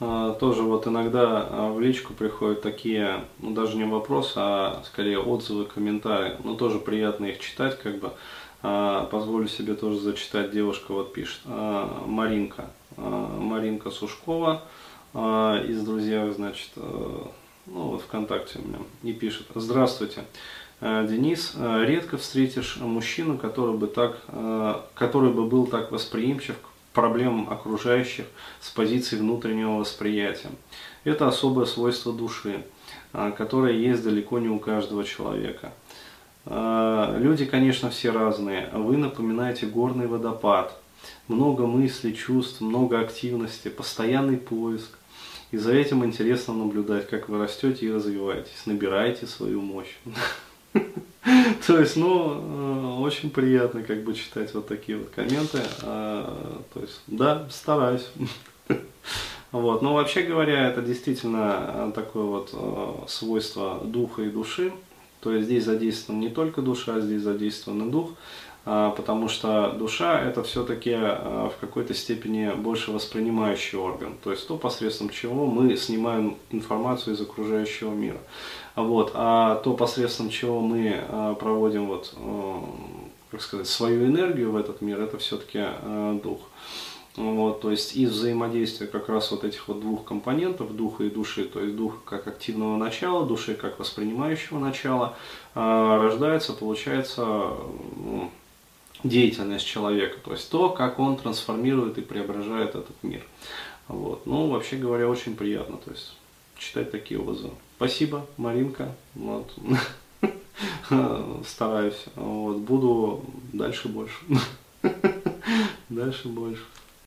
А, тоже вот иногда а, в личку приходят такие, ну даже не вопросы, а скорее отзывы, комментарии. Ну тоже приятно их читать, как бы. А, позволю себе тоже зачитать. Девушка вот пишет. Маринка. Маринка Сушкова из друзей, значит, ну вот ВКонтакте у меня, и пишет. Здравствуйте. Денис, редко встретишь мужчину, который бы, так, который бы был так восприимчив к проблемам окружающих с позиции внутреннего восприятия. Это особое свойство души, а, которое есть далеко не у каждого человека. А, люди, конечно, все разные. Вы напоминаете горный водопад. Много мыслей, чувств, много активности, постоянный поиск. И за этим интересно наблюдать, как вы растете и развиваетесь, набираете свою мощь. То есть, ну, очень приятно как бы читать вот такие вот комменты. А, то есть, да, стараюсь. Вот. Но вообще говоря, это действительно такое вот э, свойство духа и души. То есть здесь задействован не только душа, здесь задействован и дух. А, потому что душа это все-таки а, в какой-то степени больше воспринимающий орган, то есть то, посредством чего мы снимаем информацию из окружающего мира. Вот, а то, посредством чего мы а, проводим вот, как сказать, свою энергию в этот мир, это все-таки дух. Вот, то есть из взаимодействия как раз вот этих вот двух компонентов, духа и души, то есть дух как активного начала, души как воспринимающего начала, рождается, получается, ну, деятельность человека, то есть то, как он трансформирует и преображает этот мир. Вот. Ну, вообще говоря, очень приятно, то есть читать такие отзывы. Спасибо, Маринка. Вот. Стараюсь. Вот. Буду дальше больше. Дальше больше.